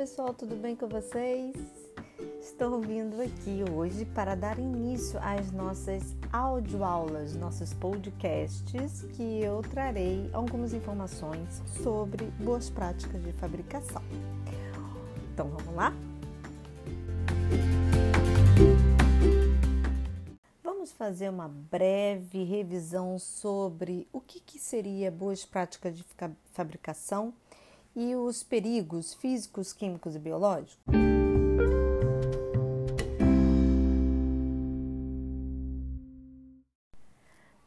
pessoal, tudo bem com vocês? Estou vindo aqui hoje para dar início às nossas audioaulas, nossos podcasts, que eu trarei algumas informações sobre boas práticas de fabricação. Então vamos lá? Vamos fazer uma breve revisão sobre o que, que seria boas práticas de fabricação e os perigos físicos, químicos e biológicos?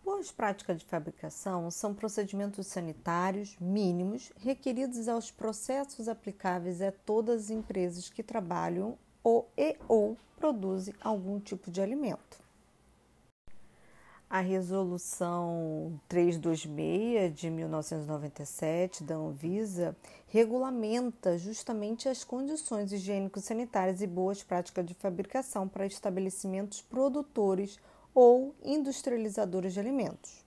Boas práticas de fabricação são procedimentos sanitários mínimos requeridos aos processos aplicáveis a todas as empresas que trabalham ou e ou produzem algum tipo de alimento. A resolução 326 de 1997 da Anvisa regulamenta justamente as condições higiênico-sanitárias e boas práticas de fabricação para estabelecimentos produtores ou industrializadores de alimentos.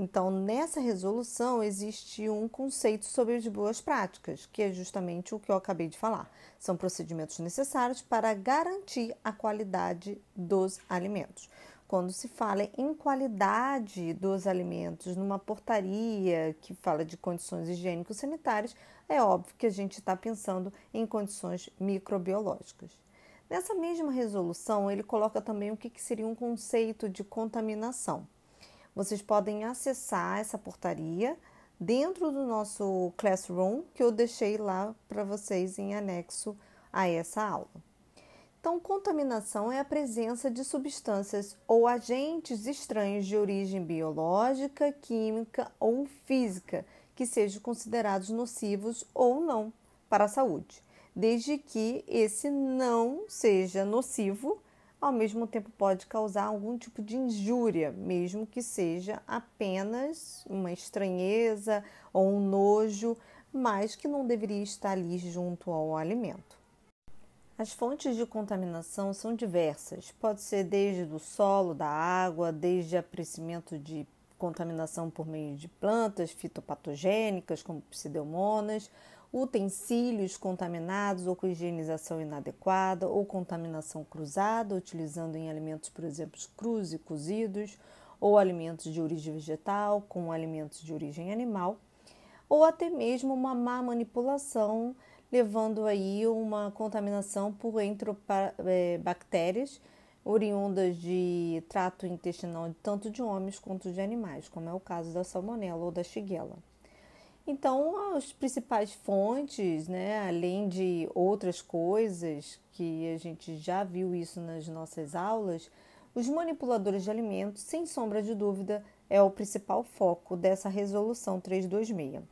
Então, nessa resolução existe um conceito sobre as boas práticas, que é justamente o que eu acabei de falar. São procedimentos necessários para garantir a qualidade dos alimentos quando se fala em qualidade dos alimentos numa portaria que fala de condições higiênico-sanitárias, é óbvio que a gente está pensando em condições microbiológicas. Nessa mesma resolução, ele coloca também o que seria um conceito de contaminação. Vocês podem acessar essa portaria dentro do nosso Classroom, que eu deixei lá para vocês em anexo a essa aula. Então, contaminação é a presença de substâncias ou agentes estranhos de origem biológica, química ou física que sejam considerados nocivos ou não para a saúde, desde que esse não seja nocivo, ao mesmo tempo pode causar algum tipo de injúria, mesmo que seja apenas uma estranheza ou um nojo, mas que não deveria estar ali junto ao alimento. As fontes de contaminação são diversas. Pode ser desde do solo, da água, desde aparecimento de contaminação por meio de plantas fitopatogênicas, como pseudomonas, utensílios contaminados ou com higienização inadequada, ou contaminação cruzada, utilizando em alimentos, por exemplo, crus e cozidos, ou alimentos de origem vegetal com alimentos de origem animal, ou até mesmo uma má manipulação levando aí uma contaminação por enterobactérias oriundas de trato intestinal tanto de homens quanto de animais, como é o caso da salmonela ou da shigella. Então, as principais fontes, né, além de outras coisas que a gente já viu isso nas nossas aulas, os manipuladores de alimentos, sem sombra de dúvida, é o principal foco dessa resolução 326.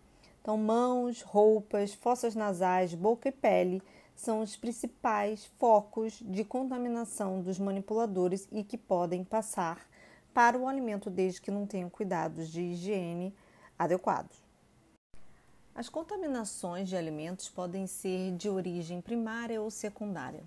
Então, mãos, roupas, fossas nasais, boca e pele são os principais focos de contaminação dos manipuladores e que podem passar para o alimento desde que não tenham cuidados de higiene adequados. As contaminações de alimentos podem ser de origem primária ou secundária.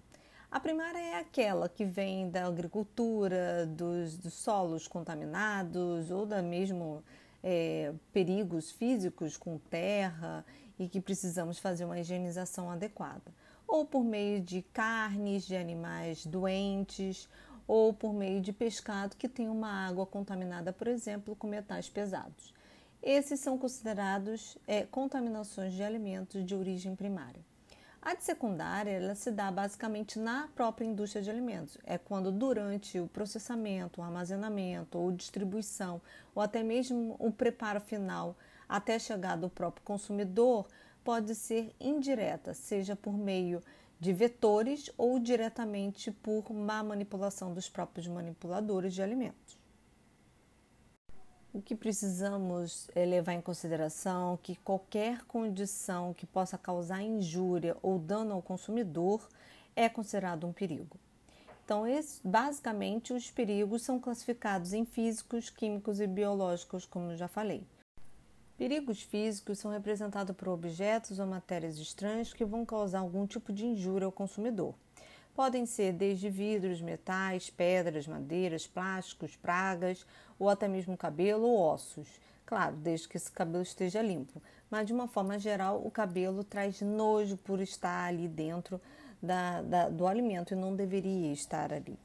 A primária é aquela que vem da agricultura, dos, dos solos contaminados ou da mesmo é, perigos físicos com terra e que precisamos fazer uma higienização adequada, ou por meio de carnes de animais doentes, ou por meio de pescado que tem uma água contaminada, por exemplo, com metais pesados. Esses são considerados é, contaminações de alimentos de origem primária. A de secundária ela se dá basicamente na própria indústria de alimentos. É quando durante o processamento, o armazenamento ou distribuição, ou até mesmo o preparo final até chegar do próprio consumidor, pode ser indireta, seja por meio de vetores ou diretamente por má manipulação dos próprios manipuladores de alimentos. O que precisamos é levar em consideração que qualquer condição que possa causar injúria ou dano ao consumidor é considerado um perigo. Então, basicamente, os perigos são classificados em físicos, químicos e biológicos, como já falei. Perigos físicos são representados por objetos ou matérias estranhas que vão causar algum tipo de injúria ao consumidor. Podem ser desde vidros, metais, pedras, madeiras, plásticos, pragas ou até mesmo cabelo ou ossos. Claro, desde que esse cabelo esteja limpo. Mas de uma forma geral, o cabelo traz nojo por estar ali dentro da, da, do alimento e não deveria estar ali.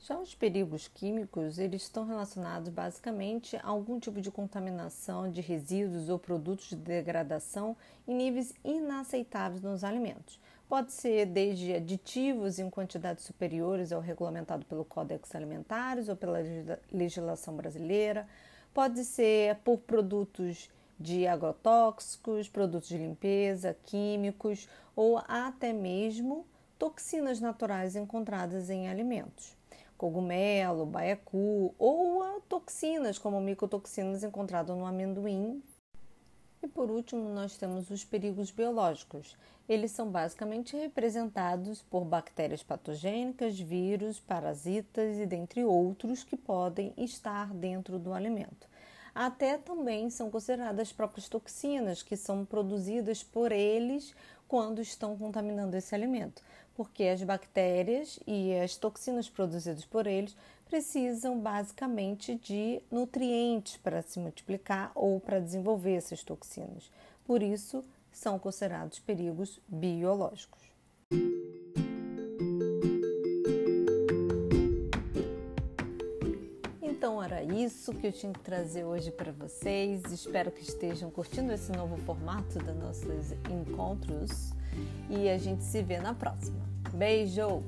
Já os perigos químicos, eles estão relacionados basicamente a algum tipo de contaminação de resíduos ou produtos de degradação em níveis inaceitáveis nos alimentos. Pode ser desde aditivos em quantidades superiores ao regulamentado pelo Códex Alimentares ou pela legislação brasileira, pode ser por produtos de agrotóxicos, produtos de limpeza, químicos ou até mesmo toxinas naturais encontradas em alimentos cogumelo, baiacu ou toxinas como micotoxinas encontradas no amendoim. E por último, nós temos os perigos biológicos. Eles são basicamente representados por bactérias patogênicas, vírus, parasitas e dentre outros que podem estar dentro do alimento. Até também são consideradas próprias toxinas que são produzidas por eles quando estão contaminando esse alimento porque as bactérias e as toxinas produzidas por eles precisam basicamente de nutrientes para se multiplicar ou para desenvolver essas toxinas. Por isso, são considerados perigos biológicos. Era isso que eu tinha que trazer hoje para vocês. Espero que estejam curtindo esse novo formato dos nossos encontros e a gente se vê na próxima. Beijo!